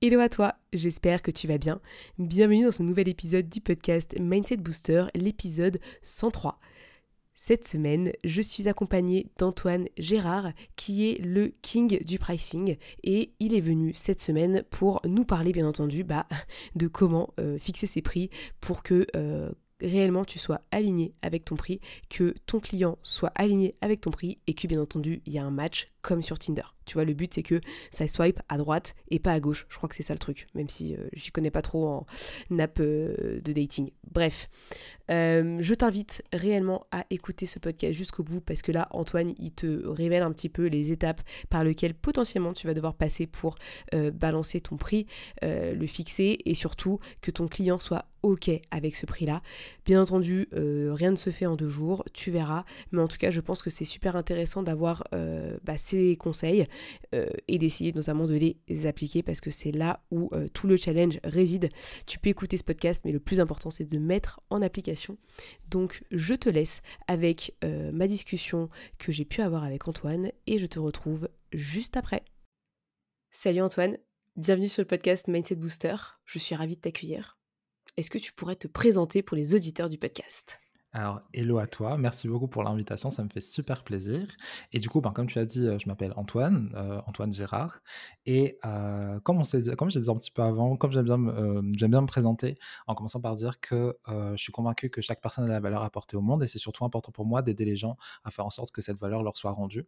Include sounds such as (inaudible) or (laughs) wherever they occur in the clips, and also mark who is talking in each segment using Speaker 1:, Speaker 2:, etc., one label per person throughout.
Speaker 1: Hello à toi, j'espère que tu vas bien. Bienvenue dans ce nouvel épisode du podcast Mindset Booster, l'épisode 103. Cette semaine, je suis accompagnée d'Antoine Gérard, qui est le king du pricing, et il est venu cette semaine pour nous parler, bien entendu, bah, de comment euh, fixer ses prix pour que euh, réellement tu sois aligné avec ton prix, que ton client soit aligné avec ton prix, et que bien entendu, il y a un match comme sur Tinder. Tu vois, le but c'est que ça swipe à droite et pas à gauche. Je crois que c'est ça le truc, même si euh, j'y connais pas trop en app euh, de dating. Bref, euh, je t'invite réellement à écouter ce podcast jusqu'au bout parce que là, Antoine, il te révèle un petit peu les étapes par lesquelles potentiellement tu vas devoir passer pour balancer ton prix, le fixer et surtout que ton client soit OK avec ce prix-là. Bien entendu, rien ne se fait en deux jours, tu verras, mais en tout cas, je pense que c'est super intéressant d'avoir bah, ces conseils euh, et d'essayer notamment de les appliquer parce que c'est là où euh, tout le challenge réside. Tu peux écouter ce podcast, mais le plus important c'est de mettre en application. Donc je te laisse avec euh, ma discussion que j'ai pu avoir avec Antoine et je te retrouve juste après. Salut Antoine, bienvenue sur le podcast Mindset Booster. Je suis ravie de t'accueillir. Est-ce que tu pourrais te présenter pour les auditeurs du podcast?
Speaker 2: Alors, hello à toi, merci beaucoup pour l'invitation, ça me fait super plaisir. Et du coup, ben, comme tu as dit, euh, je m'appelle Antoine, euh, Antoine Gérard. Et euh, comme, on comme je dit un petit peu avant, comme j'aime bien, j'aime bien me présenter, en commençant par dire que je suis convaincu que chaque personne a la valeur apportée au monde et c'est surtout important pour moi d'aider les gens à faire en sorte que cette valeur leur soit rendue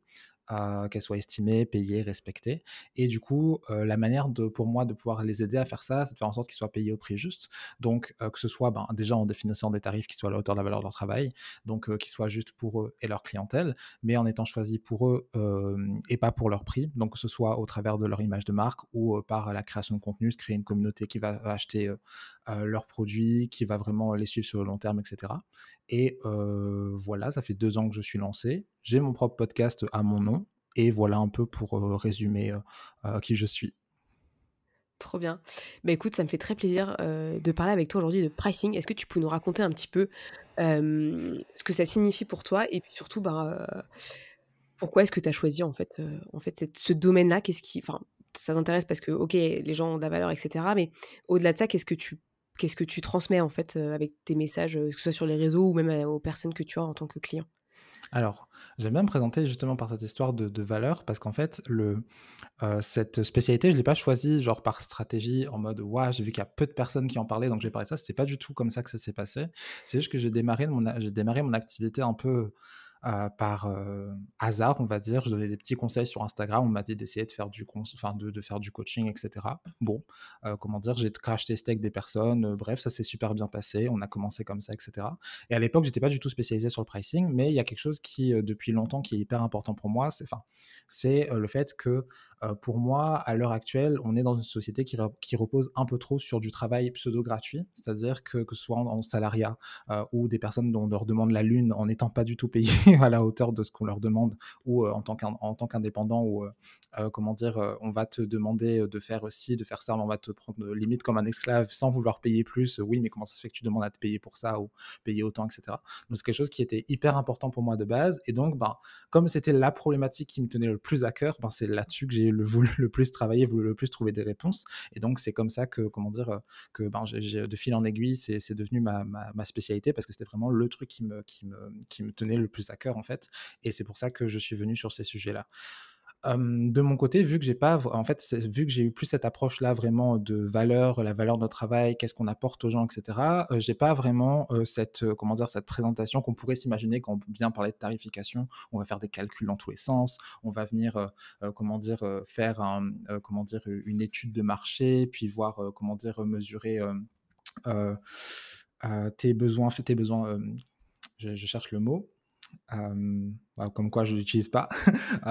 Speaker 2: qu'elles soient estimées, payées, respectées. Et du coup, la manière de, pour moi de pouvoir les aider à faire ça, c'est de faire en sorte qu'ils soient payés au prix juste. Donc, que ce soit ben, déjà en définissant des tarifs qui soient à la hauteur de la valeur de leur travail, donc qui soient juste pour eux et leur clientèle, mais en étant choisis pour eux et pas pour leur prix. Donc, que ce soit au travers de leur image de marque ou par la création de contenu, se créer une communauté qui va acheter leurs produits, qui va vraiment les suivre sur le long terme, etc. Et voilà, ça fait deux ans que je suis lancé. J'ai mon propre podcast à mon nom. Et voilà un peu pour résumer qui je suis.
Speaker 1: Trop bien. Bah écoute, ça me fait très plaisir de parler avec toi aujourd'hui de pricing. Est-ce que tu peux nous raconter un petit peu ce que ça signifie pour toi et puis surtout bah, pourquoi est-ce que tu as choisi en fait, en fait ce domaine-là? Qu'est-ce qui, enfin, ça t'intéresse parce que ok, les gens ont de la valeur, etc. Mais au-delà de ça, qu'est-ce que tu qu'est-ce que tu transmets en fait avec tes messages, que ce soit sur les réseaux ou même aux personnes que tu as en tant que client?
Speaker 2: Alors, j'aime bien me présenter justement par cette histoire de, valeur parce qu'en fait, cette spécialité, je ne l'ai pas choisie genre par stratégie en mode ouais, j'ai vu qu'il y a peu de personnes qui en parlaient donc j'ai parlé de ça. C'était pas du tout comme ça que ça s'est passé. C'est juste que j'ai démarré, démarré mon activité un peu euh, par euh, hasard, on va dire. Je donnais des petits conseils sur Instagram. On m'a dit d'essayer de faire du, coaching, etc. Bon, euh, comment dire, j'ai crash testé avec des personnes. bref, ça s'est super bien passé. On a commencé comme ça, etc. Et à l'époque, j'étais pas du tout spécialisé sur le pricing, mais il y a quelque chose qui, depuis longtemps, qui est hyper important pour moi. C'est le fait que pour moi, à l'heure actuelle, on est dans une société qui, qui repose un peu trop sur du travail pseudo gratuit, c'est-à-dire que, que ce soit en, salariat ou des personnes dont on leur demande la lune en n'étant pas du tout payées (laughs) à la hauteur de ce qu'on leur demande ou en tant qu'indépendant ou comment dire on va te demander de faire aussi de faire ça mais on va te prendre limite comme un esclave sans vouloir payer plus. Oui mais comment ça se fait que tu demandes à te payer pour ça ou payer autant etc donc c'est quelque chose qui était hyper important pour moi de base. Et donc ben comme c'était la problématique qui me tenait le plus à cœur ben c'est là-dessus que j'ai voulu (laughs) le plus travailler voulu le plus trouver des réponses et donc c'est comme ça que comment dire que ben de fil en aiguille c'est devenu ma, ma, ma, spécialité parce que c'était vraiment le truc qui me, qui me, qui me tenait le plus à cœur en fait. Et c'est pour ça que je suis venu sur ces sujets-là. De mon côté, vu que j'ai pas, eu plus cette approche-là vraiment de valeur, la valeur de notre travail, qu'est-ce qu'on apporte aux gens, etc. j'ai pas vraiment cette, comment cette présentation qu'on pourrait s'imaginer quand on vient parler de tarification. On va faire des calculs dans tous les sens. On va venir, comment dire, faire une étude de marché, puis voir, comment dire, mesurer tes besoins, tes besoins. je, cherche le mot. Bah, comme quoi je l'utilise pas. (laughs) (laughs)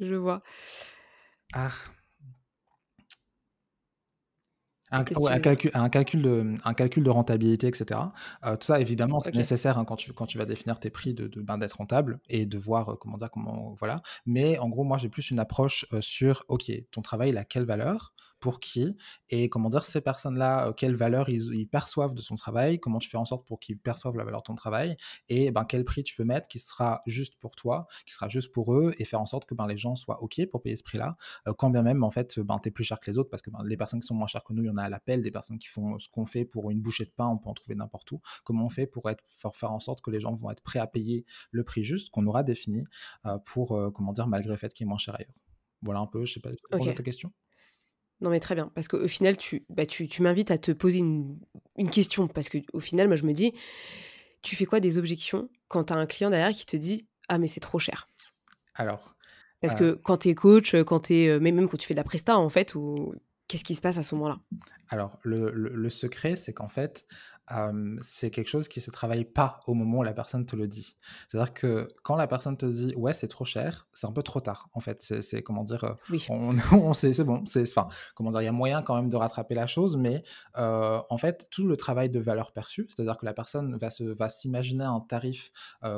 Speaker 1: je vois.
Speaker 2: Ah. Un, calcul, un, calcul de, un calcul de rentabilité, etc. tout ça, évidemment, c'est nécessaire hein, quand, tu, quand tu vas définir tes prix de, ben, d'être rentable et de voir comment dire comment voilà. Mais en gros, moi, j'ai plus une approche sur OK, ton travail, il a quelle valeur? Pour qui et comment dire ces personnes-là, quelle valeur ils, perçoivent de son travail, comment tu fais en sorte pour qu'ils perçoivent la valeur de ton travail et ben, quel prix tu peux mettre qui sera juste pour toi, qui sera juste pour eux et faire en sorte que ben, les gens soient OK pour payer ce prix-là, quand bien même en fait ben, tu es plus cher que les autres parce que ben, les personnes qui sont moins chères que nous, il y en a à l'appel, des personnes qui font ce qu'on fait pour une bouchée de pain, on peut en trouver n'importe où. Comment on fait pour, être, faire en sorte que les gens vont être prêts à payer le prix juste qu'on aura défini pour, comment dire, malgré le fait qu'il est moins cher ailleurs? Voilà un peu, je sais pas, okay. ta question?
Speaker 1: Non, mais très bien. Parce qu'au final, tu, bah, tu, tu m'invites à te poser une, une question. Parce qu'au final, moi, je me dis, tu fais quoi des objections quand tu as un client derrière qui te dit Ah, mais c'est trop cher?
Speaker 2: Alors.
Speaker 1: Parce que quand tu es coach, quand tu es. Même quand tu fais de la presta, en fait, ou qu'est-ce qui se passe à ce moment-là?
Speaker 2: Alors, le, le, le secret, c'est qu'en fait, c'est quelque chose qui se travaille pas au moment où la personne te le dit. C'est-à-dire que quand la personne te dit ouais c'est trop cher, c'est un peu trop tard en fait. C'est comment dire, oui. on, (laughs) c'est bon, c'est enfin comment dire, il y a moyen quand même de rattraper la chose, mais en fait tout le travail de valeur perçue, c'est-à-dire que la personne va se va s'imaginer un tarif,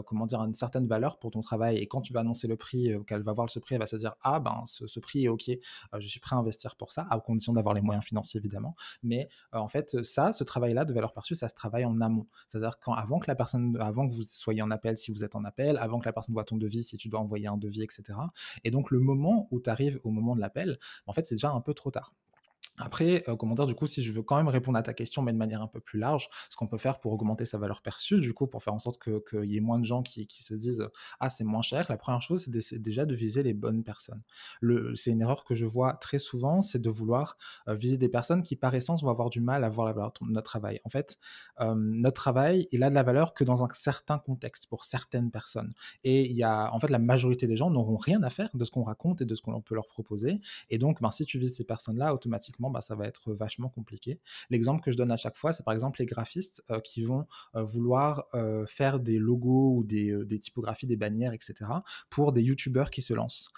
Speaker 2: comment dire, une certaine valeur pour ton travail et quand tu vas annoncer le prix, qu'elle va voir ce prix, elle va se dire ah ben ce, prix est ok, je suis prêt à investir pour ça, à condition d'avoir les moyens financiers évidemment, mais en fait ça, ce travail-là de valeur perçue ça se travaille en amont. C'est-à-dire quand, avant que la personne, avant que vous soyez en appel, si vous êtes en appel, avant que la personne voit ton devis, si tu dois envoyer un devis, etc. Et donc le moment où tu arrives au moment de l'appel, en fait, c'est déjà un peu trop tard. Après, euh, comment dire, du coup, si je veux quand même répondre à ta question, mais de manière un peu plus large, ce qu'on peut faire pour augmenter sa valeur perçue, du coup, pour faire en sorte qu'il y ait moins de gens qui, se disent Ah, c'est moins cher, la première chose, c'est déjà de viser les bonnes personnes. C'est une erreur que je vois très souvent, c'est de vouloir euh, viser des personnes qui, par essence, vont avoir du mal à voir la valeur de notre travail. En fait, euh, notre travail, il a de la valeur que dans un certain contexte, pour certaines personnes. Et il y a, en fait, la majorité des gens n'auront rien à faire de ce qu'on raconte et de ce qu'on peut leur proposer. Et donc, ben, si tu vises ces personnes-là, automatiquement, bah, ça va être vachement compliqué. L'exemple que je donne à chaque fois, c'est par exemple les graphistes euh, qui vont euh, vouloir euh, faire des logos ou des, des, typographies, des bannières, etc. pour des youtubeurs qui se lancent.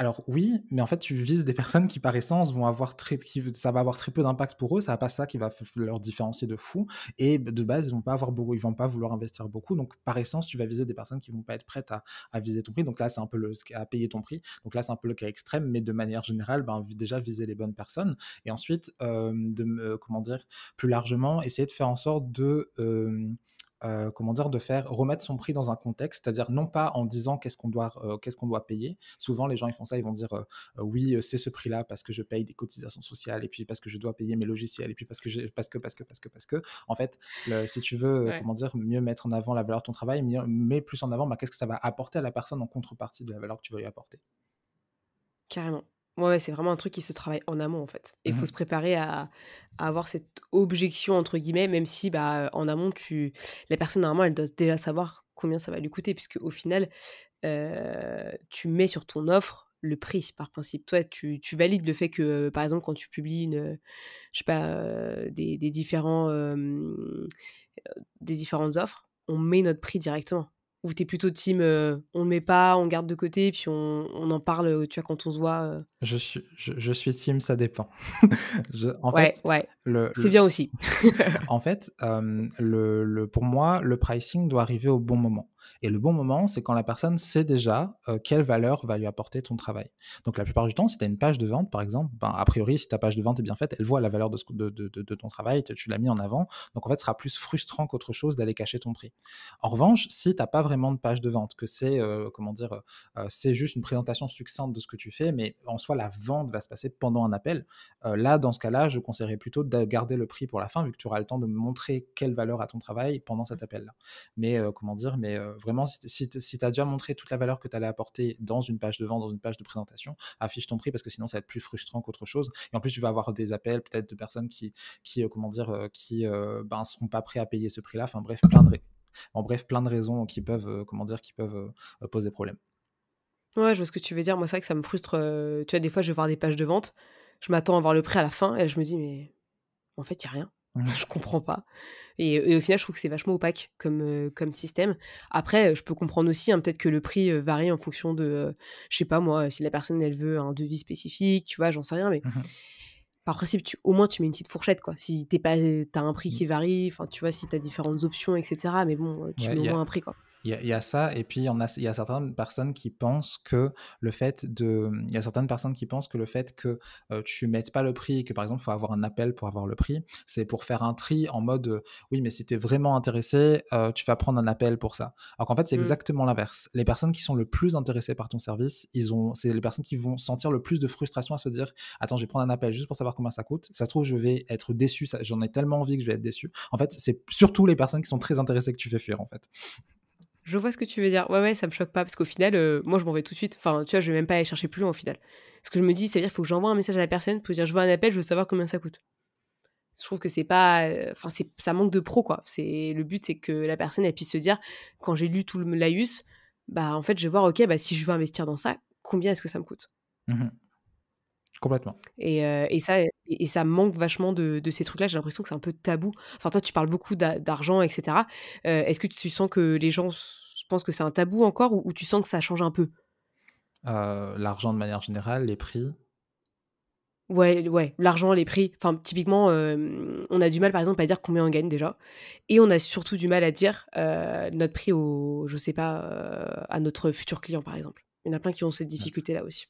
Speaker 2: Alors oui, mais en fait, tu vises des personnes qui, par essence, vont avoir très, qui, ça va avoir très peu d'impact pour eux. Ça va pas ça qui va leur différencier de fou. Et de base, ils vont pas avoir beaucoup, ils vont pas vouloir investir beaucoup. Donc, par essence, tu vas viser des personnes qui vont pas être prêtes à, viser ton prix. Donc là, c'est un peu le, à payer ton prix. Donc là, c'est un peu le cas extrême, mais de manière générale, ben, déjà viser les bonnes personnes. Et ensuite, euh, de, comment dire, plus largement, essayer de faire en sorte de euh, euh, comment dire, de faire remettre son prix dans un contexte, c'est-à-dire non pas en disant qu'est-ce qu'on doit, euh, qu'est-ce qu'on doit payer. Souvent, les gens ils font ça, ils vont dire euh, oui, c'est ce prix-là parce que je paye des cotisations sociales et puis parce que je dois payer mes logiciels et puis parce que parce que parce que parce que parce que. En fait, si tu veux, comment dire, mieux mettre en avant la valeur de ton travail, mieux, mais plus en avant, bah, qu'est-ce que ça va apporter à la personne en contrepartie de la valeur que tu veux lui apporter.
Speaker 1: Carrément. Ouais, c'est vraiment un truc qui se travaille en amont en fait. Et il faut mmh se préparer à, avoir cette objection entre guillemets, même si bah, en amont, tu... la personne normalement elle doit déjà savoir combien ça va lui coûter, puisque au final, tu mets sur ton offre le prix par principe. Toi, tu, valides le fait que, par exemple, quand tu publies une, je sais pas, des, différents, des différentes offres, on met notre prix directement. Ou t'es plutôt team, euh, on ne met pas, on garde de côté, puis on, on, en parle, tu vois, quand on se voit. Euh.
Speaker 2: Je suis, je, suis team, ça dépend. (laughs)
Speaker 1: en ouais, fait, ouais. C'est bien aussi. (laughs)
Speaker 2: en fait, le, le, pour moi, le pricing doit arriver au bon moment. Et le bon moment, c'est quand la personne sait déjà quelle valeur va lui apporter ton travail. Donc la plupart du temps, si tu as une page de vente, par exemple, ben, a priori, si ta page de vente est bien faite, elle voit la valeur de, de, de, de ton travail, tu l'as mis en avant. Donc en fait, ce sera plus frustrant qu'autre chose d'aller cacher ton prix. En revanche, si tu n'as pas vraiment de page de vente, que c'est comment dire, c'est juste une présentation succincte de ce que tu fais, mais en soi, la vente va se passer pendant un appel, là, dans ce cas-là, je conseillerais plutôt de garder le prix pour la fin, vu que tu auras le temps de montrer quelle valeur a ton travail pendant cet appel-là. Mais comment dire, mais vraiment, si, tu as déjà montré toute la valeur que tu allais apporter dans une page de vente, dans une page de présentation, affiche ton prix parce que sinon ça va être plus frustrant qu'autre chose. Et en plus, tu vas avoir des appels peut-être de personnes qui, qui euh, comment dire, euh, qui euh, ben, seront pas prêts à payer ce prix-là. Enfin bref, plein de, en bref, plein de raisons qui peuvent, comment dire, qui peuvent poser problème.
Speaker 1: Ouais, je vois ce que tu veux dire. Moi, c'est vrai que ça me frustre. tu vois, des fois, je vais voir des pages de vente, je m'attends à voir le prix à la fin et je me dis, mais en fait, il n'y a rien. Mmh. (laughs) je comprends pas. Et, au final, je trouve que c'est vachement opaque comme, euh, comme système. Après, je peux comprendre aussi, hein, peut-être que le prix euh, varie en fonction de, je sais pas moi, si la personne elle veut un devis spécifique, tu vois, j'en sais rien, mais. Mmh par principe, tu, au moins tu mets une petite fourchette, quoi. Si t'es pas, t'as un prix
Speaker 2: Mmh.
Speaker 1: qui varie, enfin, tu vois, si t'as différentes options, etc. Mais bon, euh, tu
Speaker 2: Ouais,
Speaker 1: mets au
Speaker 2: a
Speaker 1: moins un prix, quoi.
Speaker 2: Il y, a, il y a ça, et puis il y a certaines personnes qui pensent que le fait de. Il y a certaines personnes qui pensent que le fait que euh, tu mettes pas le prix, que par exemple, il faut avoir un appel pour avoir le prix, c'est pour faire un tri en mode euh, oui, mais si tu es vraiment intéressé, euh, tu vas prendre un appel pour ça. Alors qu'en fait, c'est
Speaker 1: Mm.
Speaker 2: exactement l'inverse. Les personnes qui sont le plus intéressées par ton service, ils ont, c'est les personnes qui vont sentir le plus de frustration à se dire attends, je vais prendre un appel juste pour savoir combien ça coûte. Ça se trouve, je vais être déçu, j'en ai tellement envie que je vais être déçu. En fait, c'est surtout les personnes qui sont très intéressées que tu fais fuir, en fait.
Speaker 1: Je vois ce que tu veux dire. Ouais, ouais, ça me choque pas parce qu'au final, euh, moi, je m'en vais tout de suite. Enfin, tu vois, je vais même pas aller chercher plus loin au final. Ce que je me dis, c'est-à-dire qu'il faut que j'envoie un message à la personne pour dire je veux un appel, je veux savoir combien ça coûte. Je trouve que c'est pas. euh, Enfin, ça manque de pro, quoi. Le but, c'est que la personne, elle puisse se dire quand j'ai lu tout le laïus, bah, en fait, je vais voir, ok, bah, si je veux investir dans ça, combien est-ce que ça me coûte?
Speaker 2: Mhm. Complètement.
Speaker 1: et, euh, et ça, et, ça manque vachement de, de ces trucs-là. J'ai l'impression que c'est un peu tabou. Enfin, toi, tu parles beaucoup d'a- d'argent, etc. Euh, Est-ce que tu sens que les gens pensent que c'est un tabou encore ou, ou tu sens que ça change un peu?
Speaker 2: Euh, l'argent de manière générale, les prix?
Speaker 1: Ouais, ouais, l'argent, les prix. Enfin, typiquement, on a du mal, par exemple, à dire combien on gagne déjà. Et on a surtout du mal à dire notre prix au, je sais pas, à notre futur client, par exemple. Il y en a plein qui ont cette difficulté-là aussi.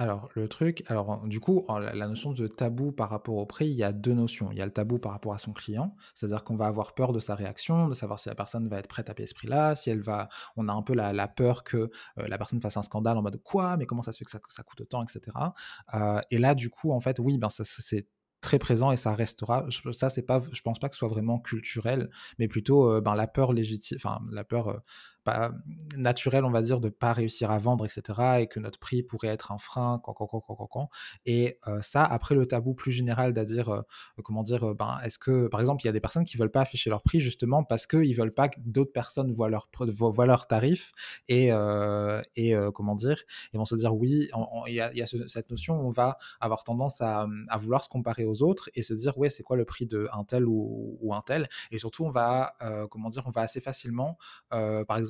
Speaker 2: Alors, le truc, alors du coup, la notion de tabou par rapport au prix, il y a deux notions. Il y a le tabou par rapport à son client, c'est-à-dire qu'on va avoir peur de sa réaction, de savoir si la personne va être prête à payer ce prix-là, si elle va, on a un peu la, peur que euh, la personne fasse un scandale en mode quoi, mais comment ça se fait que ça, coûte autant, etc. Euh, et là, du coup, en fait, oui, ben c'est très présent et ça restera. Je, ça, c'est pas, je pense pas que ce soit vraiment culturel, mais plutôt euh, ben, la peur légitime, enfin la peur pas naturelle, on va dire, de pas réussir à vendre, etc. Et que notre prix pourrait être un frein, quand, quand, quand, quand. Et ça, après le tabou plus général, c'est-à-dire, comment dire, ben, est-ce que, par exemple, il y a des personnes qui veulent pas afficher leur prix justement parce qu'ils veulent pas que d'autres personnes voient leur, voient leur tarif et, et comment dire, ils vont se dire oui, il y a, cette notion, on va avoir tendance à, à, vouloir se comparer aux autres et se dire ouais, c'est quoi le prix de un tel ou, ou un tel? Et surtout, on va, comment dire, on va assez facilement, par exemple,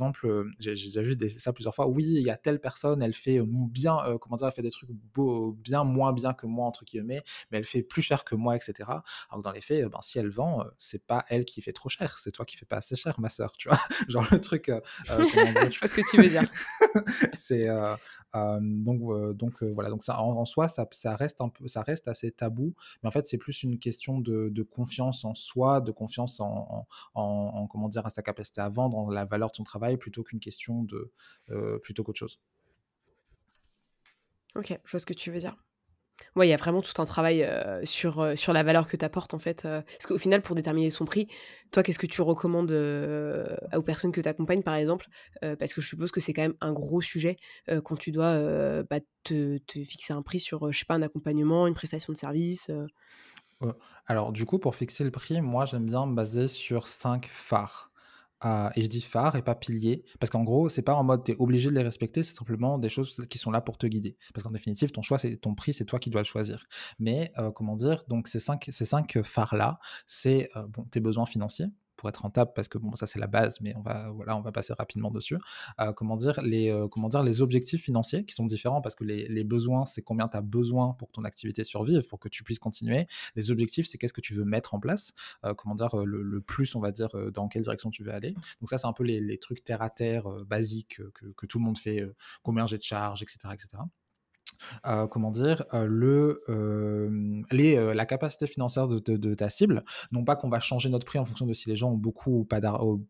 Speaker 2: j'ai déjà vu des, ça plusieurs fois. Oui, il y a telle personne, elle fait bien, euh, comment dire, elle fait des trucs beau, bien moins bien que moi entre guillemets, mais elle fait plus cher que moi, etc. Alors que dans les faits, ben, si elle vend, c'est pas elle qui fait trop cher, c'est toi qui fais pas assez cher, ma sœur, tu vois. (laughs) Genre le truc. Euh,
Speaker 1: dire, (laughs) Je vois ce que tu veux dire. (laughs)
Speaker 2: c'est euh, donc donc voilà. Donc ça, en, en soi, ça, ça, reste un peu, ça reste assez tabou, mais en fait, c'est plus une question de, de, confiance en soi, de confiance en, en, en, comment dire, à sa capacité à vendre, en la valeur de son travail, plutôt qu'une question de euh, plutôt qu'autre chose.
Speaker 1: Ok, je vois ce que tu veux dire. Ouais, il y a vraiment tout un travail euh, sur, euh, sur la valeur que tu apportes en fait. Euh, parce qu'au final, pour déterminer son prix, toi, qu'est-ce que tu recommandes aux personnes que tu accompagnes par exemple? Parce que je suppose que c'est quand même un gros sujet quand tu dois bah, te, te, fixer un prix sur, je sais pas, un accompagnement, une prestation de service.
Speaker 2: Alors, du coup, pour fixer le prix, moi, j'aime bien me baser sur cinq phares. Uh, et je dis phare et pas pilier, parce qu'en gros, c'est pas en mode tu es obligé de les respecter, c'est simplement des choses qui sont là pour te guider. Parce qu'en définitive, ton choix, c'est ton prix, c'est toi qui dois le choisir. Mais euh, comment dire, donc ces cinq, ces cinq phares-là, c'est euh, bon, tes besoins financiers pour être rentable, parce que bon, ça c'est la base, mais on va, voilà, on va passer rapidement dessus. Euh, comment, dire, les, euh, comment dire, les objectifs financiers qui sont différents, parce que les, besoins, c'est combien tu as besoin pour que ton activité survive, pour que tu puisses continuer. Les objectifs, c'est qu'est-ce que tu veux mettre en place, euh, comment dire, le, plus, on va dire, dans quelle direction tu veux aller. Donc ça, c'est un peu les, les, trucs terre à terre, basiques, que, que, tout le monde fait, combien j'ai de charges, etc. etc. Euh, comment dire, euh, le, euh, les, la capacité financière de, de, ta cible. Non pas qu'on va changer notre prix en fonction de si les gens ont beaucoup ou pas,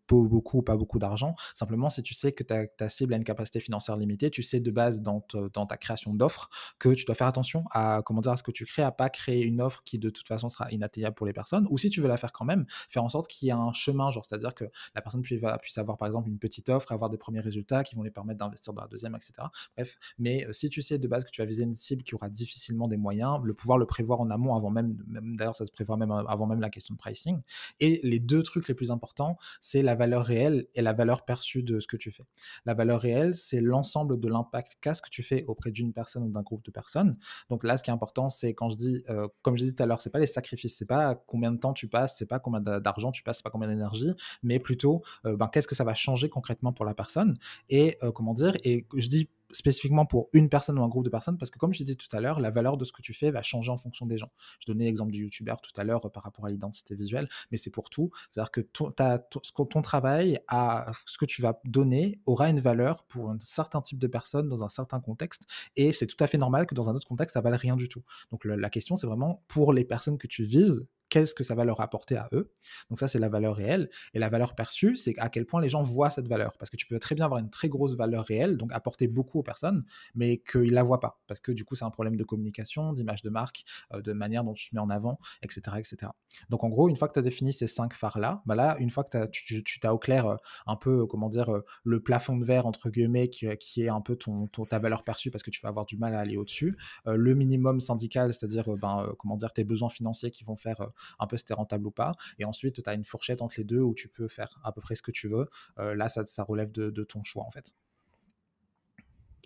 Speaker 2: beaucoup, ou pas beaucoup d'argent. Simplement, si tu sais que ta, ta, cible a une capacité financière limitée, tu sais de base dans, dans ta création d'offres que tu dois faire attention à, comment dire, à ce que tu crées, à pas créer une offre qui de toute façon sera inatteignable pour les personnes. Ou si tu veux la faire quand même, faire en sorte qu'il y ait un chemin, genre c'est-à-dire que la personne puisse, puisse avoir par exemple une petite offre, avoir des premiers résultats qui vont les permettre d'investir dans la deuxième, etc. Bref, mais si tu sais de base que tu viser une cible qui aura difficilement des moyens, le pouvoir le prévoir en amont avant même, même d'ailleurs ça se prévoit même avant même la question de pricing. Et les deux trucs les plus importants, c'est la valeur réelle et la valeur perçue de ce que tu fais. La valeur réelle, c'est l'ensemble de l'impact qu'a ce que tu fais auprès d'une personne ou d'un groupe de personnes. Donc là, ce qui est important, c'est quand je dis, euh, comme je disais tout à l'heure, c'est pas les sacrifices, c'est pas combien de temps tu passes, c'est pas combien d'argent tu passes, c'est pas combien d'énergie, mais plutôt euh, ben, qu'est-ce que ça va changer concrètement pour la personne et euh, comment dire. Et je dis spécifiquement pour une personne ou un groupe de personnes, parce que comme je dit tout à l'heure, la valeur de ce que tu fais va changer en fonction des gens. Je donnais l'exemple du youtubeur tout à l'heure euh, par rapport à l'identité visuelle, mais c'est pour tout. C'est-à-dire que ton, travail, à, ce que tu vas donner, aura une valeur pour un certain type de personnes dans un certain contexte, et c'est tout à fait normal que dans un autre contexte, ça vale rien du tout. Donc la question, c'est vraiment pour les personnes que tu vises, qu'est-ce que ça va leur apporter à eux. Donc ça, c'est la valeur réelle. Et la valeur perçue, c'est à quel point les gens voient cette valeur. Parce que tu peux très bien avoir une très grosse valeur réelle, donc apporter beaucoup aux personnes, mais qu'ils ne la voient pas. Parce que du coup, c'est un problème de communication, d'image de marque, euh, de manière dont tu te mets en avant, etc. etc. Donc en gros, une fois que tu as défini ces cinq phares-là, bah là, une fois que tu, tu as au clair euh, un peu, comment dire, euh, le plafond de verre, entre guillemets, qui, qui est un peu ton, ta valeur perçue parce que tu vas avoir du mal à aller au-dessus, le minimum syndical, c'est-à-dire, ben, comment dire, tes besoins financiers qui vont faire un peu si c'était rentable ou pas. Et ensuite, tu as une fourchette entre les deux où tu peux faire à peu près ce que tu veux. Euh, là, ça, ça relève de, ton choix, en fait.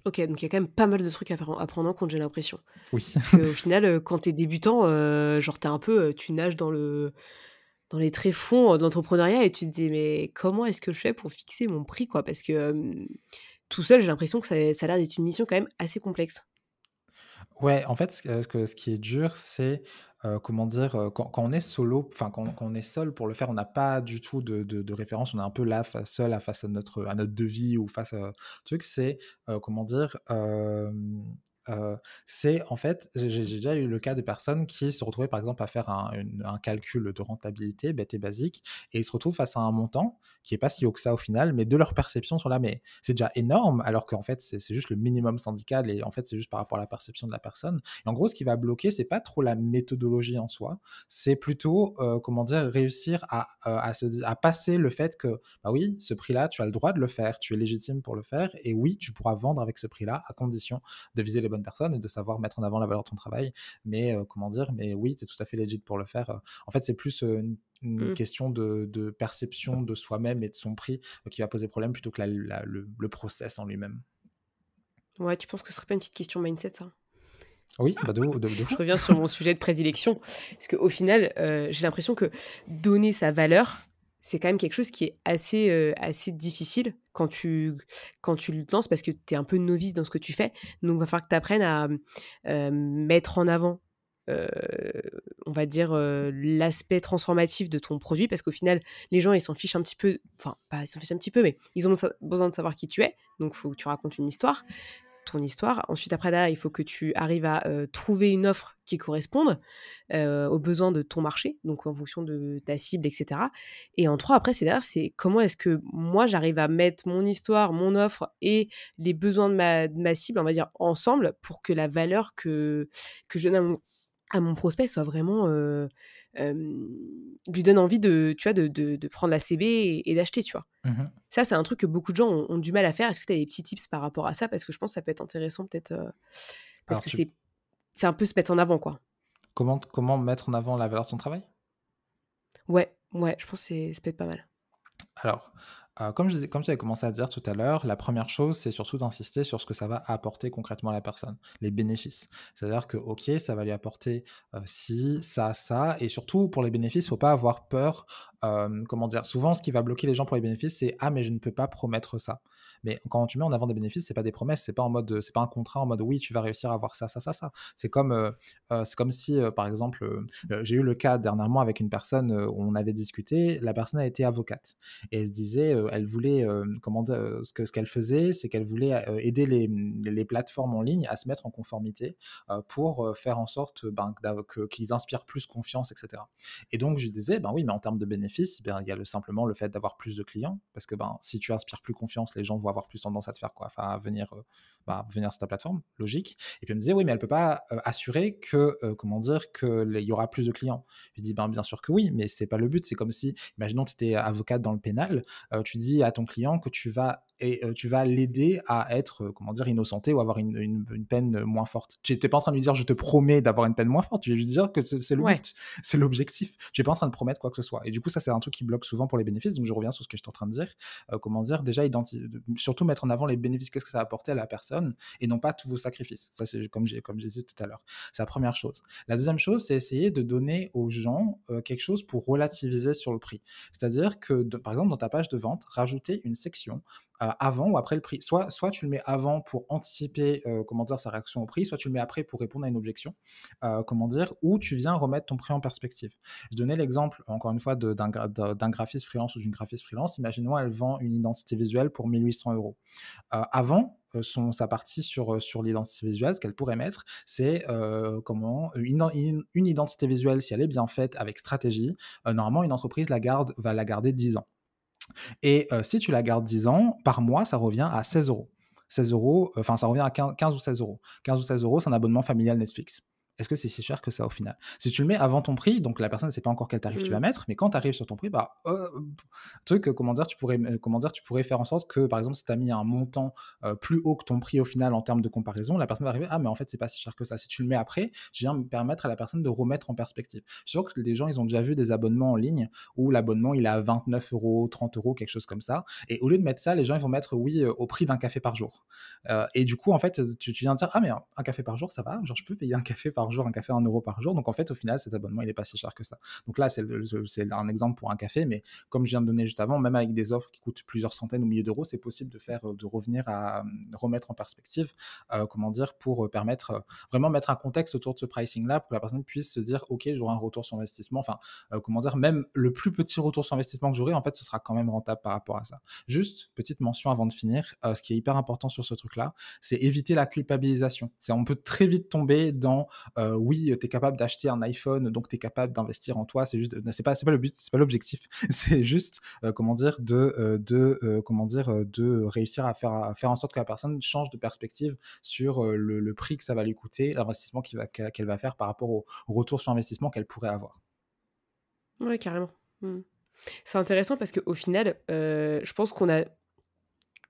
Speaker 1: Ok, donc il y a quand même pas mal de trucs à, faire, à prendre en compte, j'ai l'impression.
Speaker 2: Oui.
Speaker 1: Au final, euh, quand tu es débutant, euh, genre t'es un peu, tu nages dans le dans les tréfonds de l'entrepreneuriat et tu te dis mais comment est-ce que je fais pour fixer mon prix quoi? Parce que tout seul, j'ai l'impression que ça, ça a l'air d'être une mission quand même assez complexe.
Speaker 2: Ouais, en fait, ce, que, ce qui est dur, c'est euh, comment dire, euh, quand, on est solo, enfin quand, on est seul pour le faire, on n'a pas du tout de, référence, on est un peu là, seul face à notre, à notre devis ou face à truc, c'est euh, comment dire, c'est en fait, j'ai déjà eu le cas de personnes qui se retrouvaient par exemple à faire un, calcul de rentabilité bête et basique, et ils se retrouvent face à un montant qui est pas si haut que ça au final, mais de leur perception sur là, mais c'est déjà énorme, alors qu'en fait c'est juste le minimum syndical, et en fait c'est juste par rapport à la perception de la personne. Et en gros, ce qui va bloquer, c'est pas trop la méthodologie en soi, c'est plutôt, comment dire, réussir à, à passer le fait que, bah oui, ce prix-là, tu as le droit de le faire, tu es légitime pour le faire, et oui, tu pourras vendre avec ce prix-là à condition de viser les bonne personne et de savoir mettre en avant la valeur de ton travail. Mais euh, comment dire, mais oui, tu es tout à fait legit pour le faire. En fait, c'est plus une, mmh. question de, perception de soi-même et de son prix qui va poser problème plutôt que le, process en lui-même.
Speaker 1: Ouais, tu penses que ce serait pas une petite question mindset, ça?
Speaker 2: Oui, bah de, de, (laughs)
Speaker 1: Je reviens sur mon sujet de prédilection. Parce qu'au final, j'ai l'impression que donner sa valeur, c'est quand même quelque chose qui est assez, assez difficile quand tu, quand tu le lances parce que tu es un peu novice dans ce que tu fais. Donc, il va falloir que tu apprennes à mettre en avant, on va dire, l'aspect transformatif de ton produit parce qu'au final, les gens, ils s'en fichent un petit peu, enfin, pas ils s'en fichent un petit peu, mais ils ont besoin de savoir qui tu es. Donc, il faut que tu racontes une histoire ton histoire. Ensuite, après là, il faut que tu arrives à euh, trouver une offre qui corresponde euh, aux besoins de ton marché, donc en fonction de ta cible, etc. Et en trois, après, c'est derrière, c'est comment est-ce que moi, j'arrive à mettre mon histoire, mon offre et les besoins de ma, cible, on va dire, ensemble pour que la valeur que, je donne à mon, à mon prospect soit vraiment... Euh, lui donne envie de, tu vois, de, de, prendre la CB et, d'acheter, tu vois. Mmh ça, c'est un truc que beaucoup de gens ont, du mal à faire. Est-ce que tu as des petits tips par rapport à ça? Parce que je pense que ça peut être intéressant, peut-être, parce que c'est, c'est un peu se mettre en avant, quoi.
Speaker 2: Comment, comment mettre en avant la valeur de son travail?
Speaker 1: Ouais, ouais, je pense que c'est, ça peut être pas mal.
Speaker 2: Alors, euh, comme, je, comme j'avais commencé à dire tout à l'heure, la première chose, c'est surtout d'insister sur ce que ça va apporter concrètement à la personne, les bénéfices. C'est-à-dire que, ok, ça va lui apporter euh, ci, ça, ça, et surtout pour les bénéfices, il ne faut pas avoir peur. Euh, comment dire Souvent, ce qui va bloquer les gens pour les bénéfices, c'est ah mais je ne peux pas promettre ça. Mais quand tu mets en avant des bénéfices, c'est pas des promesses, c'est pas pas un contrat en mode oui, tu vas réussir à avoir ça, ça, ça, ça. C'est comme, c'est comme si, par exemple, j'ai eu le cas dernièrement avec une personne où on avait discuté. La personne a été avocate et elle se disait elle voulait, comment dire, ce que ce qu'elle faisait, c'est qu'elle voulait aider les, plateformes en ligne à se mettre en conformité pour faire en sorte ben, qu'ils inspirent plus confiance, etc. Et donc je disais, ben oui, mais en termes de bénéfices, ben, il y a le, simplement le fait d'avoir plus de clients, parce que ben, si tu inspires plus confiance, les gens vont avoir plus tendance à te faire quoi, à venir, bah, venir sur ta plateforme, logique. Et puis elle me disait, oui, mais elle peut pas assurer que, comment dire, qu'il y aura plus de clients. Je dis, ben bien sûr que oui, mais c'est pas le but. C'est comme si, imaginons, tu étais avocate dans le pénal, tu dis à ton client que tu vas et tu vas l'aider à être, comment dire, innocenté ou avoir une, une, peine moins forte. Tu n'es pas en train de lui dire, je te promets d'avoir une peine moins forte. Tu vas lui dire que c'est le but, (laughs) c'est l'objectif. Tu n'es pas en train de promettre quoi que ce soit. Et du coup, ça, c'est un truc qui bloque souvent pour les bénéfices. Donc, je reviens sur ce que je suis en train de dire. comment dire, déjà, surtout mettre en avant les bénéfices, qu'est-ce que ça va apporter à la personne et non pas tous vos sacrifices. Ça, c'est comme j'ai comme dit tout à l'heure. C'est la première chose. La deuxième chose, c'est essayer de donner aux gens quelque chose pour relativiser sur le prix. C'est-à-dire que, par exemple, dans ta page de vente, rajouter une section avant ou après le prix. Soit, soit tu le mets avant pour anticiper, comment dire, sa réaction au prix, soit tu le mets après pour répondre à une objection, comment dire, ou tu viens remettre ton prix en perspective. Je donnais l'exemple, encore une fois, d'un graphiste freelance ou d'une graphiste freelance. Imaginons, elle vend une identité visuelle pour 1800 euros. avant, son, sa partie sur, sur l'identité visuelle, ce qu'elle pourrait mettre, c'est comment une, une, identité visuelle, si elle est bien faite avec stratégie, normalement une entreprise la garde, va la garder 10 ans. Et si tu la gardes 10 ans, par mois, ça revient à 16 euros. 16 euros, enfin ça revient à 15, ou 16 euros. 15 ou 16 euros, c'est un abonnement familial Netflix. Est-ce que c'est si cher que ça au final? Si tu le mets avant ton prix, donc la personne ne sait pas encore quel tarif tu vas mmh. mettre, mais quand tu arrives sur ton prix, bah, euh, truc, comment dire, tu pourrais, comment dire, tu pourrais faire en sorte que, par exemple, si tu as mis un montant plus haut que ton prix au final en termes de comparaison, la personne va arriver, ah, mais en fait, c'est pas si cher que ça. Si tu le mets après, tu viens permettre à la personne de remettre en perspective. Je suis sûr que les gens, ils ont déjà vu des abonnements en ligne où l'abonnement, il est à 29 euros, 30 euros, quelque chose comme ça. Et au lieu de mettre ça, les gens, ils vont mettre, oui, au prix d'un café par jour. et du coup, en fait, tu, tu, viens de dire, ah, mais un, café par jour, ça va, genre, je peux payer un café par jour, un café en euro par jour. Donc en fait, au final, cet abonnement, il n'est pas si cher que ça. Donc là, c'est un exemple pour un café, mais comme je viens de donner juste avant, même avec des offres qui coûtent plusieurs centaines ou milliers d'euros, c'est possible de faire, de revenir à euh, remettre en perspective, euh, comment dire, pour euh, permettre vraiment mettre un contexte autour de ce pricing-là, pour que la personne puisse se dire, ok, j'aurai un retour sur investissement. Enfin, comment dire, même le plus petit retour sur investissement que j'aurai, en fait, ce sera quand même rentable par rapport à ça. Juste petite mention avant de finir, ce qui est hyper important sur ce truc-là, c'est éviter la culpabilisation. C'est on peut très vite tomber dans, oui, tu es capable d'acheter un iPhone, donc tu es capable d'investir en toi. C'est juste, c'est pas, pas le but, c'est pas l'objectif. (laughs) c'est juste, euh, comment dire, de, euh, de euh, comment dire, de réussir à faire, à faire en sorte que la personne change de perspective sur le, prix que ça va lui coûter, l'investissement qu'elle va, faire par rapport au, retour sur investissement qu'elle pourrait avoir.
Speaker 1: Ouais, carrément. Mmh. C'est intéressant parce qu'au final, je pense qu'on a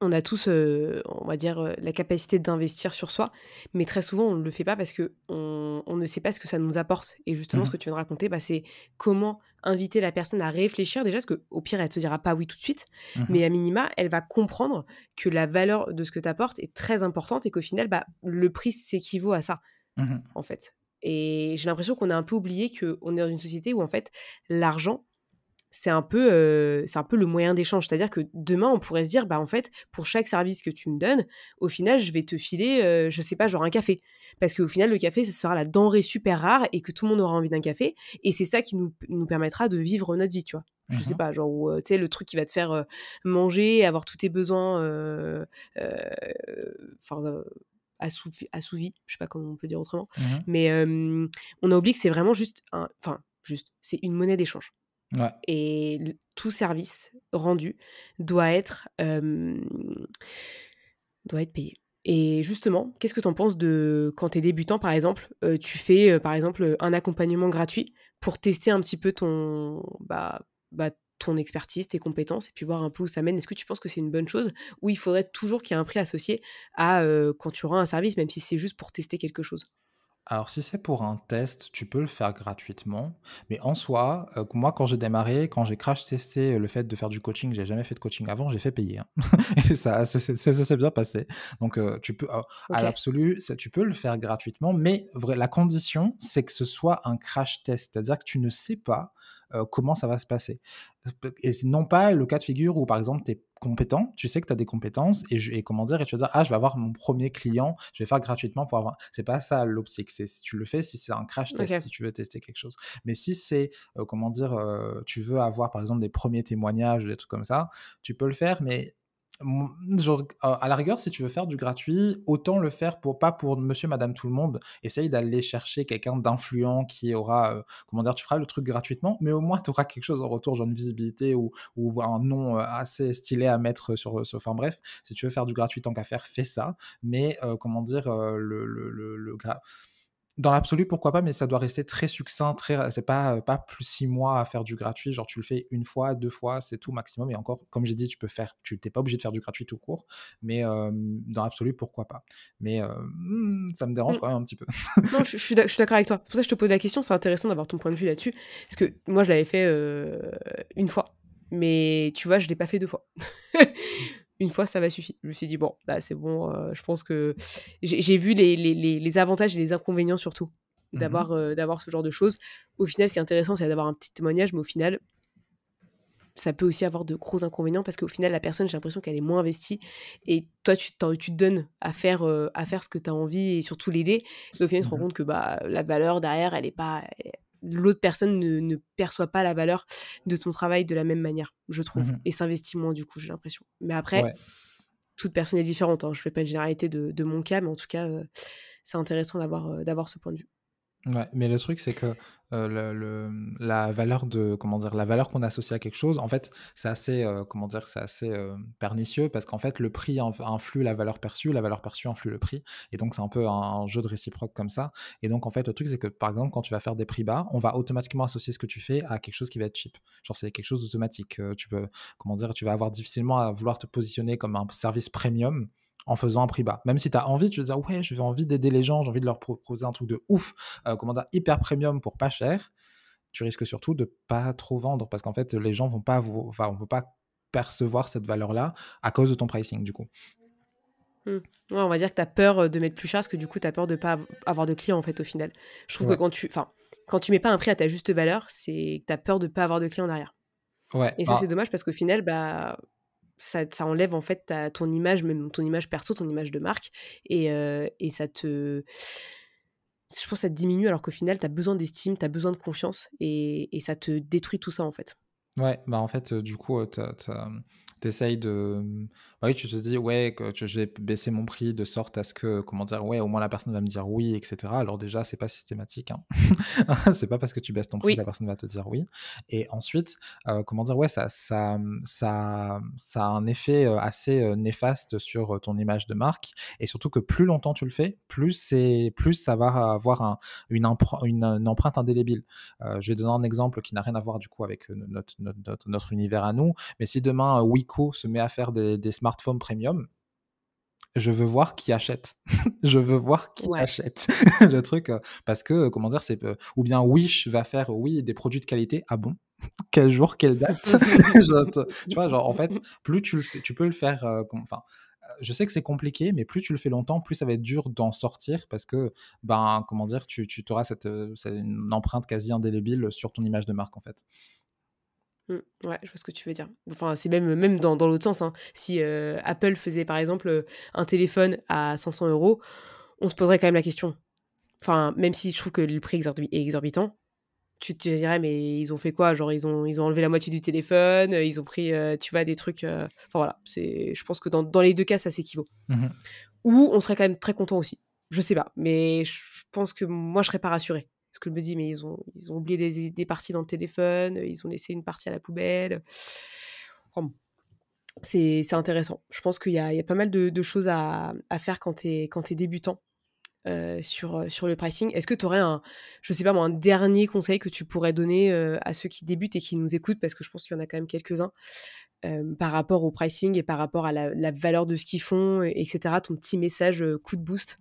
Speaker 1: on a tous, euh, on va dire, euh, la capacité d'investir sur soi, mais très souvent, on ne le fait pas parce que on, ne sait pas ce que ça nous apporte. Et justement, mmh ce que tu viens de raconter, bah, c'est comment inviter la personne à réfléchir déjà, parce qu'au pire, elle te dira pas oui tout de suite, mmh mais à minima, elle va comprendre que la valeur de ce que tu apportes est très importante et qu'au final, bah, le prix s'équivaut à ça, mmh en fait. Et j'ai l'impression qu'on a un peu oublié qu'on est dans une société où, en fait, l'argent, c'est un peu c'est un peu le moyen d'échange. C'est à dire que demain on pourrait se dire bah en fait pour chaque service que tu me donnes au final je vais te filer je sais pas genre un café. Parce qu'au final le café ça sera la denrée super rare et que tout le monde aura envie d'un café. Et c'est ça qui nous, nous permettra de vivre notre vie tu vois. Je sais mmh pas genre tu sais le truc qui va te faire manger avoir tous tes besoins enfin assouvis, assouvi, je sais pas comment on peut dire autrement. Mmh mais on a oublié que c'est vraiment juste enfin juste c'est une monnaie d'échange et tout service rendu doit être, payé. Et justement, qu'est-ce que tu en penses de quand tu es débutant, par exemple, tu fais, par exemple, un accompagnement gratuit pour tester un petit peu ton, bah, bah, ton expertise, tes compétences, et puis voir un peu où ça mène? Est-ce que tu penses que c'est une bonne chose ou il faudrait toujours qu'il y ait un prix associé à quand tu auras un service, même si c'est juste pour tester quelque chose?
Speaker 2: Alors, si c'est pour un test, tu peux le faire gratuitement. Mais en soi, euh, moi, quand j'ai démarré, quand j'ai crash testé le fait de faire du coaching, j'ai jamais fait de coaching avant, j'ai fait payer. Hein. (laughs) Et ça, ça, s'est bien passé. Donc, euh, tu peux, à l'absolu, tu peux le faire gratuitement. Mais la condition, c'est que ce soit un crash test. C'est-à-dire que tu ne sais pas euh, comment ça va se passer. Et non pas le cas de figure où, par exemple, tu es compétent, tu sais que tu as des compétences et, je, comment dire, et tu vas dire, ah, je vais avoir mon premier client, je vais faire gratuitement pour avoir. C'est pas ça l'optique. C'est si tu le fais, si c'est un crash test, si tu veux tester quelque chose. Mais si c'est, euh, comment dire, euh, tu veux avoir, par exemple, des premiers témoignages, des trucs comme ça, tu peux le faire, mais Genre, à la rigueur, si tu veux faire du gratuit, autant le faire pour pas pour monsieur, madame, tout le monde. Essaye d'aller chercher quelqu'un d'influent qui aura, euh, comment dire, tu feras le truc gratuitement, mais au moins tu auras quelque chose en retour, genre une visibilité ou, ou un nom euh, assez stylé à mettre sur, sur. Enfin bref, si tu veux faire du gratuit tant qu'à faire, fais ça. Mais euh, comment dire, le, le, le, le dans l'absolu, pourquoi pas, mais ça doit rester très succinct, très, c'est pas, pas plus six mois à faire du gratuit, genre tu le fais une fois, deux fois, c'est tout maximum, et encore, comme j'ai dit, tu peux faire, tu n'es pas obligé de faire du gratuit tout court, mais dans l'absolu, pourquoi pas. Mais mmh, ça me dérange mmh. quand même un petit peu.
Speaker 1: non, je, suis d'accord avec toi. Pour ça, je te pose la question, c'est intéressant d'avoir ton point de vue là-dessus, parce que moi, je l'avais fait une fois, mais tu vois, je l'ai pas fait deux fois (laughs) une fois, ça va suffire. Je me suis dit, bon, là, c'est bon, euh, je pense que j'ai vu les, les, les, avantages et les inconvénients surtout mmh d'avoir euh, d'avoir ce genre de choses. Au final, ce qui est intéressant, c'est d'avoir un petit témoignage, mais au final, ça peut aussi avoir de gros inconvénients parce qu'au final, la personne, j'ai l'impression qu'elle est moins investie et toi, tu, tu te donnes à faire, euh, à faire ce que tu as envie et surtout l'aider. Et au final, tu te rends
Speaker 2: Mmh
Speaker 1: compte que bah, la valeur derrière, elle est pas. L'autre personne ne, ne perçoit pas la valeur de ton travail de la même manière, je trouve,
Speaker 2: Mmh
Speaker 1: et s'investit moins du coup, j'ai l'impression. Mais après,
Speaker 2: Ouais.
Speaker 1: toute personne est différente. Hein. Je fais pas une généralité de, de mon cas, mais en tout cas, euh, c'est intéressant d'avoir euh, d'avoir ce point de vue.
Speaker 2: Ouais, mais le truc, c'est que euh, la valeur de, comment dire, la valeur qu'on associe à quelque chose, en fait, c'est assez, euh, comment dire, c'est assez euh, pernicieux parce qu'en fait, le prix inf- influe la valeur perçue, la valeur perçue influe le prix, et donc c'est un peu un, jeu de réciproque comme ça. Et donc, en fait, le truc, c'est que par exemple, quand tu vas faire des prix bas, on va automatiquement associer ce que tu fais à quelque chose qui va être cheap. Genre, c'est quelque chose d'automatique. Tu peux, comment dire, tu vas avoir difficilement à vouloir te positionner comme un service premium en faisant un prix bas. Même si tu as envie, tu veux dire, ouais, j'ai envie d'aider les gens, j'ai envie de leur proposer un truc de ouf, euh, comment dire, hyper premium pour pas cher, tu risques surtout de pas trop vendre parce qu'en fait, les gens vont pas, vous, enfin, on peut pas percevoir cette valeur-là à cause de ton pricing, du coup.
Speaker 1: Hmm. Ouais, on va dire que tu as peur euh, de mettre plus cher parce que du coup, tu as peur de pas av- avoir de clients en fait au final. Je trouve
Speaker 2: Ouais.
Speaker 1: que quand tu, enfin, quand tu mets pas un prix à ta juste valeur, c'est que tu as peur de pas avoir de clients derrière.
Speaker 2: Ouais,
Speaker 1: Et ça,
Speaker 2: bah,
Speaker 1: c'est dommage parce qu'au final, bah, ça, enlève en fait ton image, même ton image perso, ton image de marque, et, euh, et ça te. Je pense que ça te diminue alors qu'au final, tu as besoin d'estime, tu as besoin de confiance, et, et ça te détruit tout ça en fait.
Speaker 2: Ouais, bah en fait, euh, du coup, euh, t'as- t'essayes de. Bah oui, tu te dis, ouais, que je vais baisser mon prix de sorte à ce que, comment dire, ouais, au moins la personne va me dire oui, etc. Alors, déjà, c'est pas systématique. Hein. (laughs) c'est pas parce que tu baisses ton prix que la personne va te dire oui. Et ensuite, euh, comment dire, ouais, ça, ça, ça, ça a un effet euh, assez euh, néfaste sur ton image de marque. Et surtout que plus longtemps tu le fais, plus, c'est, plus ça va avoir un- une, empr- une, une empreinte indélébile. Euh, je vais donner un exemple qui n'a rien à voir du coup avec notre, notre, notre, notre univers à nous. Mais si demain Wiko se met à faire des, des premium, je veux voir qui achète. (laughs) je veux voir qui
Speaker 1: ouais.
Speaker 2: achète (laughs) le truc euh, parce que euh, comment dire c'est euh, ou bien Wish va faire oui des produits de qualité. Ah bon? (laughs) Quel jour, quelle date? Tu vois, genre en fait, plus tu le fais, tu peux le faire. Enfin, euh, je sais que c'est compliqué, mais plus tu le fais longtemps, plus ça va être dur d'en sortir parce que ben comment dire, tu, tu auras cette, cette- une empreinte quasi indélébile sur ton image de marque en fait.
Speaker 1: Mm, Ouais, je vois ce que tu veux dire. Enfin, c'est même, même dans, dans l'autre sens. hein. Si euh, Apple faisait par exemple euh, un téléphone à 500 euros, on se poserait quand même la question. Enfin, même si je trouve que le prix est exorbitant, tu te dirais, mais ils ont fait quoi? Genre, ils ont, ils ont enlevé la moitié du téléphone, euh, ils ont pris, euh, tu vois, des trucs. euh, Enfin voilà, c'est, je pense que dans, dans les deux cas, ça s'équivaut.
Speaker 2: Mhm.
Speaker 1: Ou on serait quand même très content aussi. Je sais pas, mais je pense que moi, je serais pas rassurée. Parce que je me dis, mais ils ont, oublié des, parties dans le téléphone, ils ont laissé une partie à la poubelle. C'est intéressant. Je pense qu'il y a, pas mal de, choses à, faire quand tu es, débutant euh, sur, le pricing. Est-ce que tu aurais un, je sais pas moi, un dernier conseil que tu pourrais donner euh, à ceux qui débutent et qui nous écoutent, parce que je pense qu'il y en a quand même quelques-uns, euh, par rapport au pricing et par rapport à la, valeur de ce qu'ils font, et- etc. Ton petit message coup de boost.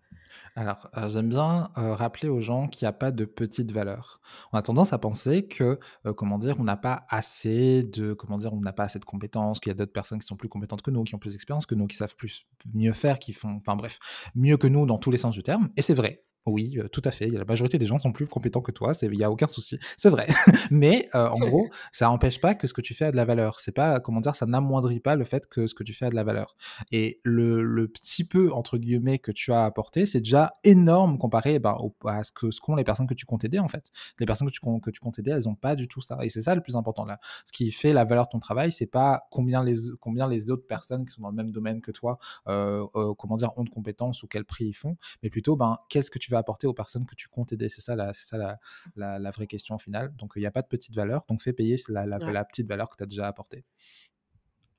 Speaker 2: Alors, euh, j'aime bien euh, rappeler aux gens qu'il n'y a pas de petite valeur. On a tendance à penser que, euh, comment dire, on n'a pas assez de, comment dire, on n'a pas assez de compétences, qu'il y a d'autres personnes qui sont plus compétentes que nous, qui ont plus d'expérience que nous, qui savent plus, mieux faire, qui font, enfin bref, mieux que nous dans tous les sens du terme. Et c'est vrai. Oui, euh, tout à fait. La majorité des gens sont plus compétents que toi. Il n'y a aucun souci. C'est vrai. (laughs) Mais euh, en (laughs) gros, ça n'empêche pas que ce que tu fais a de la valeur. C'est pas, comment dire, ça n'amoindrit pas le fait que ce que tu fais a de la valeur. Et le, le petit peu, entre guillemets, que tu as apporté, c'est déjà énorme comparé ben, au- à ce que ce qu'ont les personnes que tu comptes aider, en fait. Les personnes que tu, que tu comptes aider, elles n'ont pas du tout ça. Et c'est ça le plus important là. Ce qui fait la valeur de ton travail, c'est pas combien les, combien les autres personnes qui sont dans le même domaine que toi, euh, euh, comment dire, ont de compétences ou quel prix ils font, mais plutôt, ben, qu'est-ce que tu vas apporter aux personnes que tu comptes aider. C'est ça, la, ça la, la, la vraie question au final. Donc, il n'y a pas de petite valeur. Donc, fais payer la, la,
Speaker 1: Ouais.
Speaker 2: la petite valeur que tu as déjà apportée.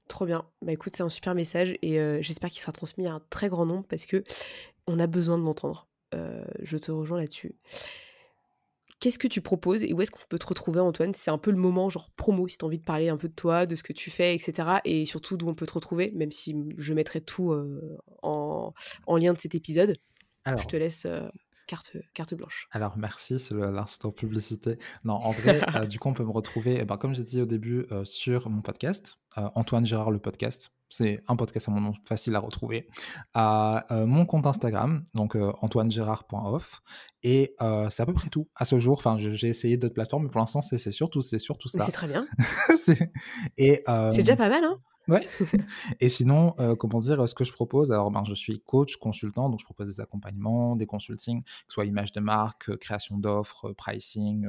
Speaker 1: Trop bien. Bah écoute, c'est un super message et euh, j'espère qu'il sera transmis à un très grand nombre parce que on a besoin de l'entendre. Euh, je te rejoins là-dessus. Qu'est-ce que tu proposes et où est-ce qu'on peut te retrouver, Antoine? C'est un peu le moment, genre promo, si tu as envie de parler un peu de toi, de ce que tu fais, etc. Et surtout d'où on peut te retrouver, même si je mettrai tout euh, en, en lien de cet épisode. Je te laisse. Carte, carte blanche.
Speaker 2: Alors merci, c'est l'instant publicité. Non, en (laughs) vrai, euh, du coup, on peut me retrouver, eh ben, comme j'ai dit au début, euh, sur mon podcast, euh, Antoine Gérard le podcast. C'est un podcast à mon nom, facile à retrouver. À mon compte Instagram, donc antoinegérard.off. Et c'est à peu près tout à ce jour. Enfin, j'ai essayé d'autres plateformes, mais pour l'instant, c'est surtout, surtout ça.
Speaker 1: C'est très bien. (laughs)
Speaker 2: c'est
Speaker 1: déjà pas mal, hein
Speaker 2: Ouais. (laughs) Et sinon, euh, comment dire, ce que je propose, alors ben, je suis coach, consultant, donc je propose des accompagnements, des consultings, que ce soit image de marque, euh, création d'offres, euh, pricing,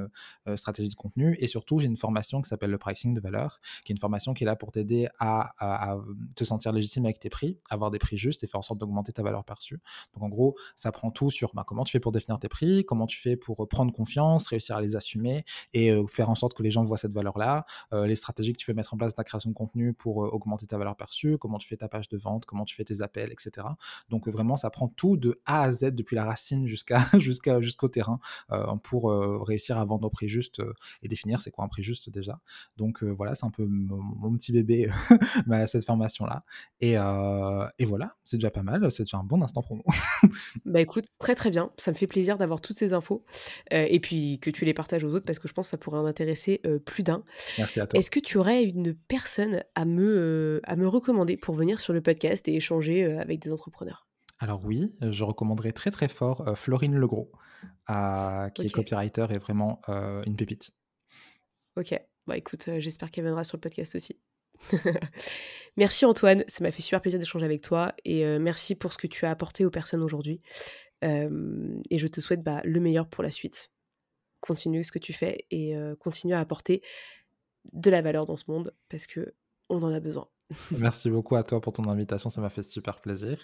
Speaker 2: stratégie de contenu. Et surtout, j'ai une formation qui s'appelle le pricing de valeur, qui est une formation qui est là pour t'aider à, à, te sentir légitime avec tes prix, avoir des prix justes et faire en sorte d'augmenter ta valeur perçue. Donc en gros, ça prend tout sur ben, comment tu fais pour définir tes prix, comment tu fais pour prendre confiance, réussir à les assumer et faire en sorte que les gens voient cette valeur-là, les stratégies que tu peux mettre en place dans ta création de contenu pour augmenter augmenter ta valeur perçue, comment tu fais ta page de vente, comment tu fais tes appels, etc. Donc vraiment, ça prend tout de A à Z, depuis la racine jusqu'à (laughs) jusqu'à jusqu'au terrain, euh, pour euh, réussir à vendre au prix juste euh, et définir c'est quoi un prix juste déjà. Donc voilà, c'est un peu mon, petit bébé, (laughs) cette formation-là. Et, et, voilà, c'est déjà pas mal, c'est déjà un bon instant pour moi. (laughs)
Speaker 1: bah écoute, très très bien, ça me fait plaisir d'avoir toutes ces infos et puis que tu les partages aux autres parce que je pense que ça pourrait en intéresser plus d'un.
Speaker 2: Merci à toi.
Speaker 1: Est-ce que tu aurais une personne à me euh, à me recommander pour venir sur le podcast et échanger euh, avec des entrepreneurs
Speaker 2: alors oui, je recommanderais très très fort euh, Florine Legros, qui est copywriter et vraiment une pépite.
Speaker 1: Ok, bah écoute, j'espère qu'elle viendra sur le podcast aussi. (laughs) merci Antoine, ça m'a fait super plaisir d'échanger avec toi et merci pour ce que tu as apporté aux personnes aujourd'hui. et je te souhaite bah, le meilleur pour la suite. Continue ce que tu fais et continue à apporter de la valeur dans ce monde parce que on en a besoin.
Speaker 2: Merci beaucoup à toi pour ton invitation, ça m'a fait super plaisir.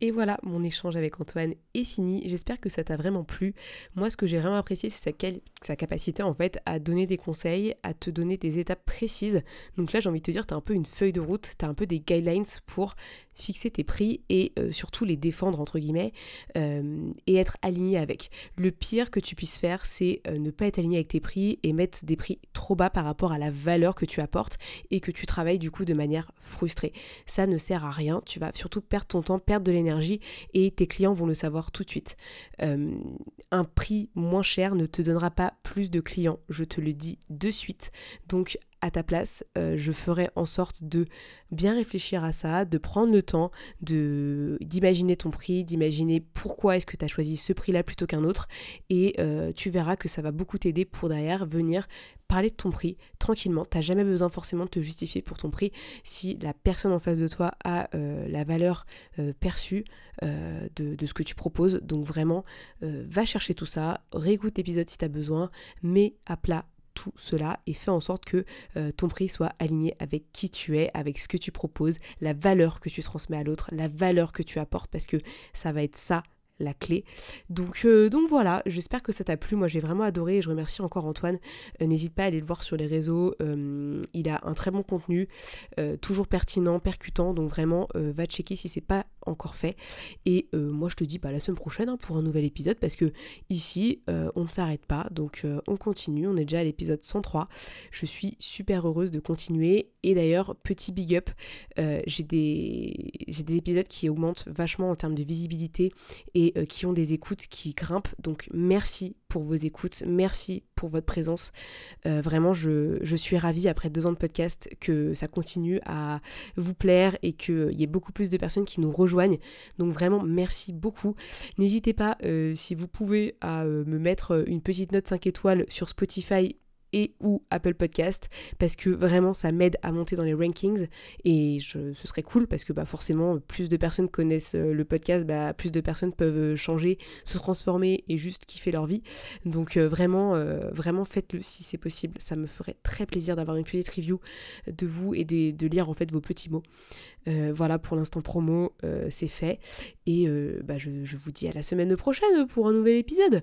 Speaker 1: Et voilà, mon échange avec Antoine est fini. J'espère que ça t'a vraiment plu. Moi, ce que j'ai vraiment apprécié, c'est sa, capacité en fait à donner des conseils, à te donner des étapes précises. Donc là, j'ai envie de te dire, tu as un peu une feuille de route, tu as un peu des guidelines pour fixer tes prix et euh, surtout les défendre entre guillemets euh, et être aligné avec. Le pire que tu puisses faire, c'est euh, ne pas être aligné avec tes prix et mettre des prix trop bas par rapport à la valeur que tu apportes et que tu travailles du coup de manière frustrée. Ça ne sert à rien. Tu vas surtout perdre ton temps, perdre de l'énergie et tes clients vont le savoir tout de suite. Euh, un prix moins cher ne te donnera pas plus de clients, je te le dis de suite. Donc à ta place, euh, je ferai en sorte de bien réfléchir à ça, de prendre le temps d'imaginer ton prix, d'imaginer pourquoi est-ce que tu as choisi ce prix-là plutôt qu'un autre et euh, tu verras que ça va beaucoup t'aider pour derrière venir parler de ton prix tranquillement. Tu n'as jamais besoin forcément de te justifier pour ton prix si la personne en face de toi a euh, la valeur perçue de, ce que tu proposes. Donc vraiment, va chercher tout ça, réécoute l'épisode si tu as besoin, mets à plat cela et fais en sorte que euh, ton prix soit aligné avec qui tu es, avec ce que tu proposes, la valeur que tu transmets à l'autre, la valeur que tu apportes parce que ça va être ça la clé. Donc, euh, donc voilà, j'espère que ça t'a plu. Moi j'ai vraiment adoré et je remercie encore Antoine. Euh, n'hésite pas à aller le voir sur les réseaux. il a un très bon contenu, toujours pertinent, percutant. Donc vraiment, va checker si c'est pas encore fait. Et euh, moi je te dis bah, la semaine prochaine hein, pour un nouvel épisode parce que ici euh, on ne s'arrête pas. Donc euh, on continue, on est déjà à l'épisode 103. Je suis super heureuse de continuer. Et d'ailleurs, petit big up, j'ai des, des épisodes qui augmentent vachement en termes de visibilité et qui ont des écoutes qui grimpent. Donc merci pour vos écoutes, merci pour votre présence. vraiment, je, suis ravie après deux ans de podcast que ça continue à vous plaire et qu'il y ait beaucoup plus de personnes qui nous rejoignent donc vraiment, merci beaucoup. N'hésitez pas, euh, si vous pouvez, à euh, me mettre euh, une petite note 5 étoiles sur Spotify et ou Apple Podcast parce que vraiment ça m'aide à monter dans les rankings et ce serait cool parce que bah forcément plus de personnes connaissent euh, le podcast bah plus de personnes peuvent euh, changer se transformer et juste kiffer leur vie. Donc euh, vraiment vraiment faites-le si c'est possible. Ça me ferait très plaisir d'avoir une petite review de vous et de, lire en fait vos petits mots. Voilà pour l'instant promo c'est fait. Et bah, je, je vous dis à la semaine prochaine pour un nouvel épisode